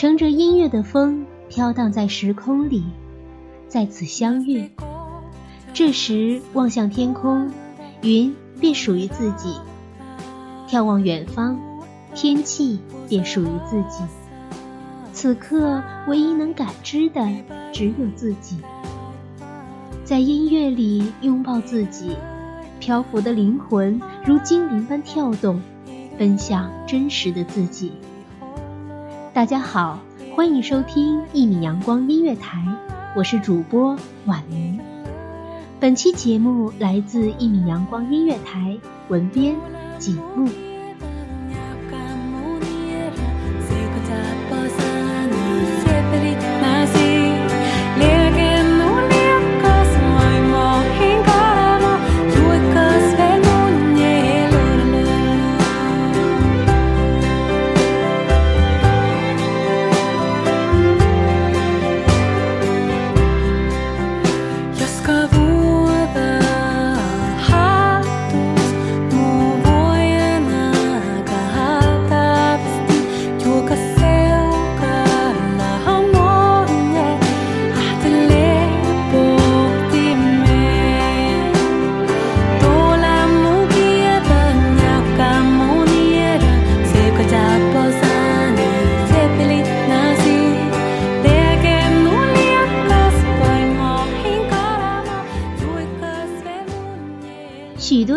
乘着音乐的风，飘荡在时空里，在此相遇。这时望向天空，云便属于自己；眺望远方，天气便属于自己。此刻唯一能感知的只有自己，在音乐里拥抱自己，漂浮的灵魂如精灵般跳动，奔向真实的自己。大家好，欢迎收听一米阳光音乐台，我是主播婉瑜。本期节目来自一米阳光音乐台，文编景木。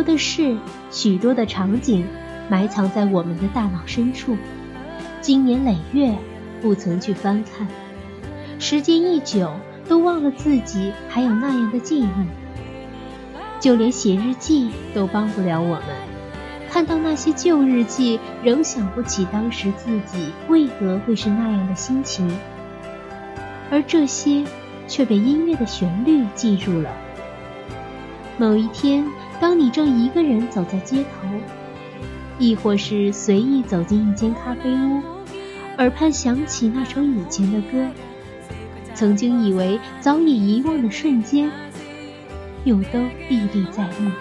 的事，许多的场景，埋藏在我们的大脑深处，经年累月不曾去翻看，时间一久，都忘了自己还有那样的记忆。就连写日记都帮不了我们，看到那些旧日记，仍想不起当时自己为何会是那样的心情，而这些却被音乐的旋律记住了。某一天，当你正一个人走在街头，亦或是随意走进一间咖啡屋，耳畔响起那首以前的歌，曾经以为早已遗忘的瞬间，又都历历在目。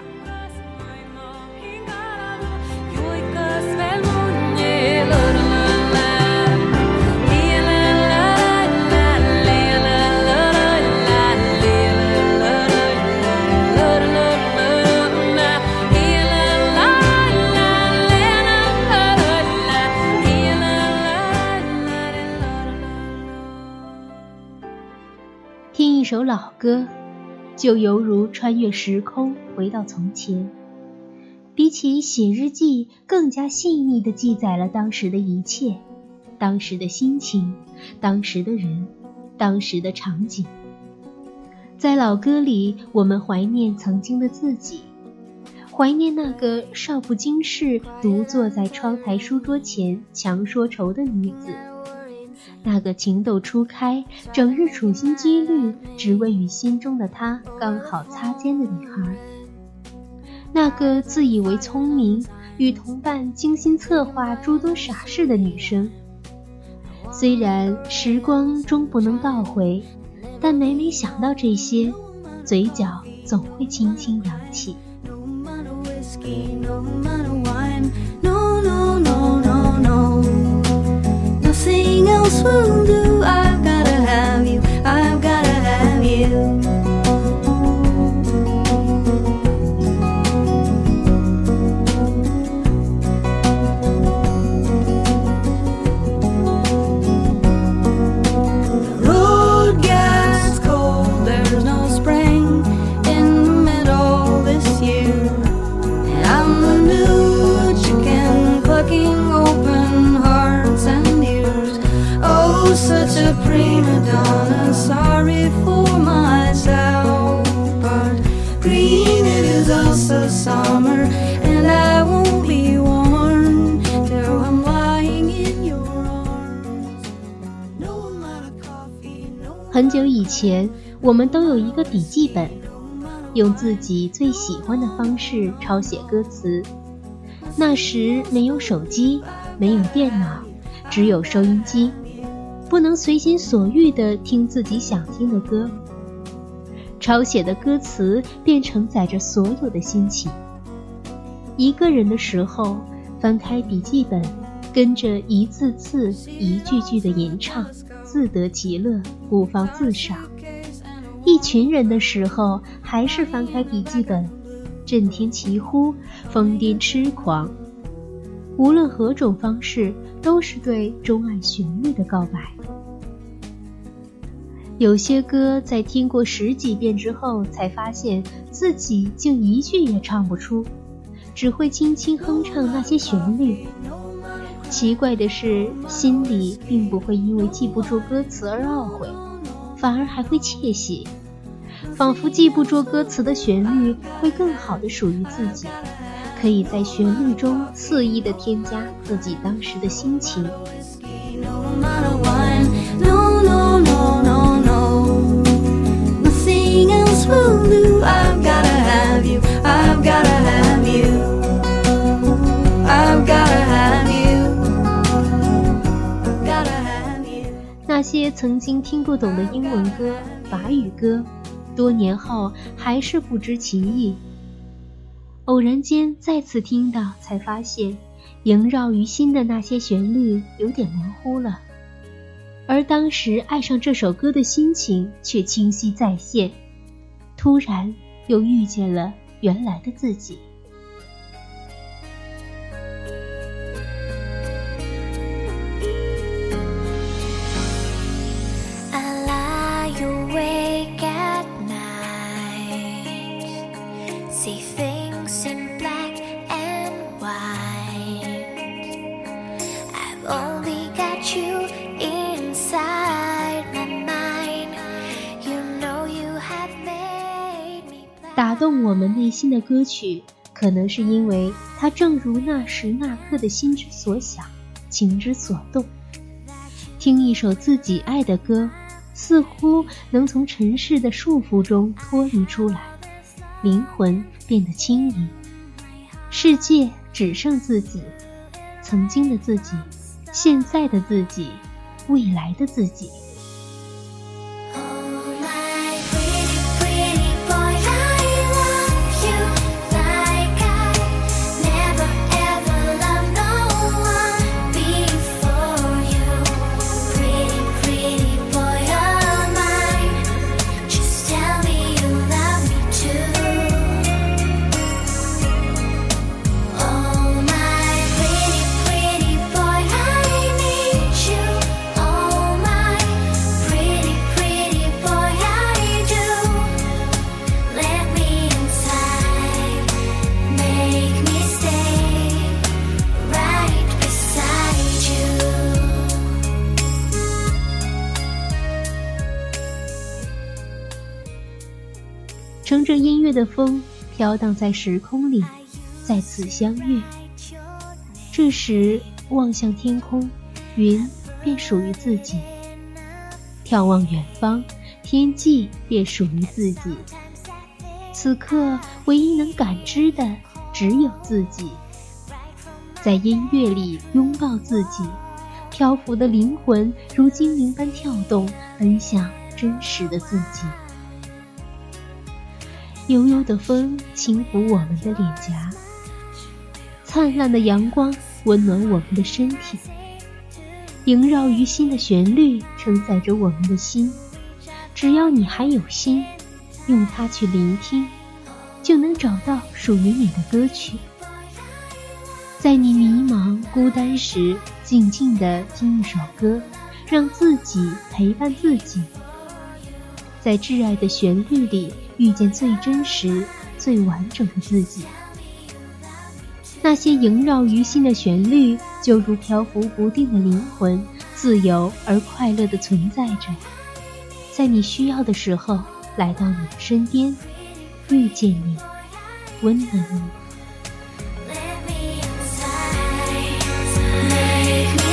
老歌，就犹如穿越时空，回到从前。比起写日记，更加细腻地记载了当时的一切，当时的心情，当时的人，当时的场景。在老歌里，我们怀念曾经的自己，怀念那个少不经事、独坐在窗台书桌前强说愁的女子，那个情窦初开、整日处心积虑，只为与心中的他刚好擦肩的女孩；那个自以为聪明、与同伴精心策划诸多傻事的女生。虽然时光终不能倒回，但每每想到这些，嘴角总会轻轻扬起。nothing else will do. 久以前，我们都有一个笔记本，用自己最喜欢的方式抄写歌词。那时没有手机，没有电脑，只有收音机，不能随心所欲地听自己想听的歌。抄写的歌词便承载着所有的心情。一个人的时候，翻开笔记本，跟着一字字、一句句的吟唱。自得其乐，不妨自赏。一群人的时候，还是翻开笔记本，震天齐呼，疯癫痴狂。无论何种方式，都是对钟爱旋律的告白。有些歌在听过十几遍之后，才发现自己竟一句也唱不出，只会轻轻哼唱那些旋律。奇怪的是，心里并不会因为记不住歌词而懊悔，反而还会窃喜，仿佛记不住歌词的旋律会更好的属于自己，可以在旋律中肆意的添加自己当时的心情。些曾经听不懂的英文歌、法语歌，多年后还是不知其意。偶然间再次听到，才发现萦绕于心的那些旋律有点模糊了，而当时爱上这首歌的心情却清晰再现。突然又遇见了原来的自己。打动我们内心的歌曲，可能是因为它正如那时那刻的心之所想，情之所动。听一首自己爱的歌，似乎能从尘世的束缚中脱离出来，灵魂变得轻盈，世界只剩自己，曾经的自己，现在的自己，未来的自己。乘着音乐的风，飘荡在时空里，再次相遇。这时望向天空，云便属于自己。眺望远方，天际便属于自己。此刻，唯一能感知的只有自己。在音乐里拥抱自己，漂浮的灵魂如精灵般跳动，奔向真实的自己。悠悠的风轻抚我们的脸颊，灿烂的阳光温暖我们的身体。萦绕于心的旋律承载着我们的心，只要你还有心，用它去聆听，就能找到属于你的歌曲。在你迷茫孤单时，静静地听一首歌，让自己陪伴自己，在挚爱的旋律里遇见最真实、最完整的自己。那些萦绕于心的旋律，就如漂浮不定的灵魂，自由而快乐地存在着，在你需要的时候来到你的身边，遇见你，温暖你。let me inside you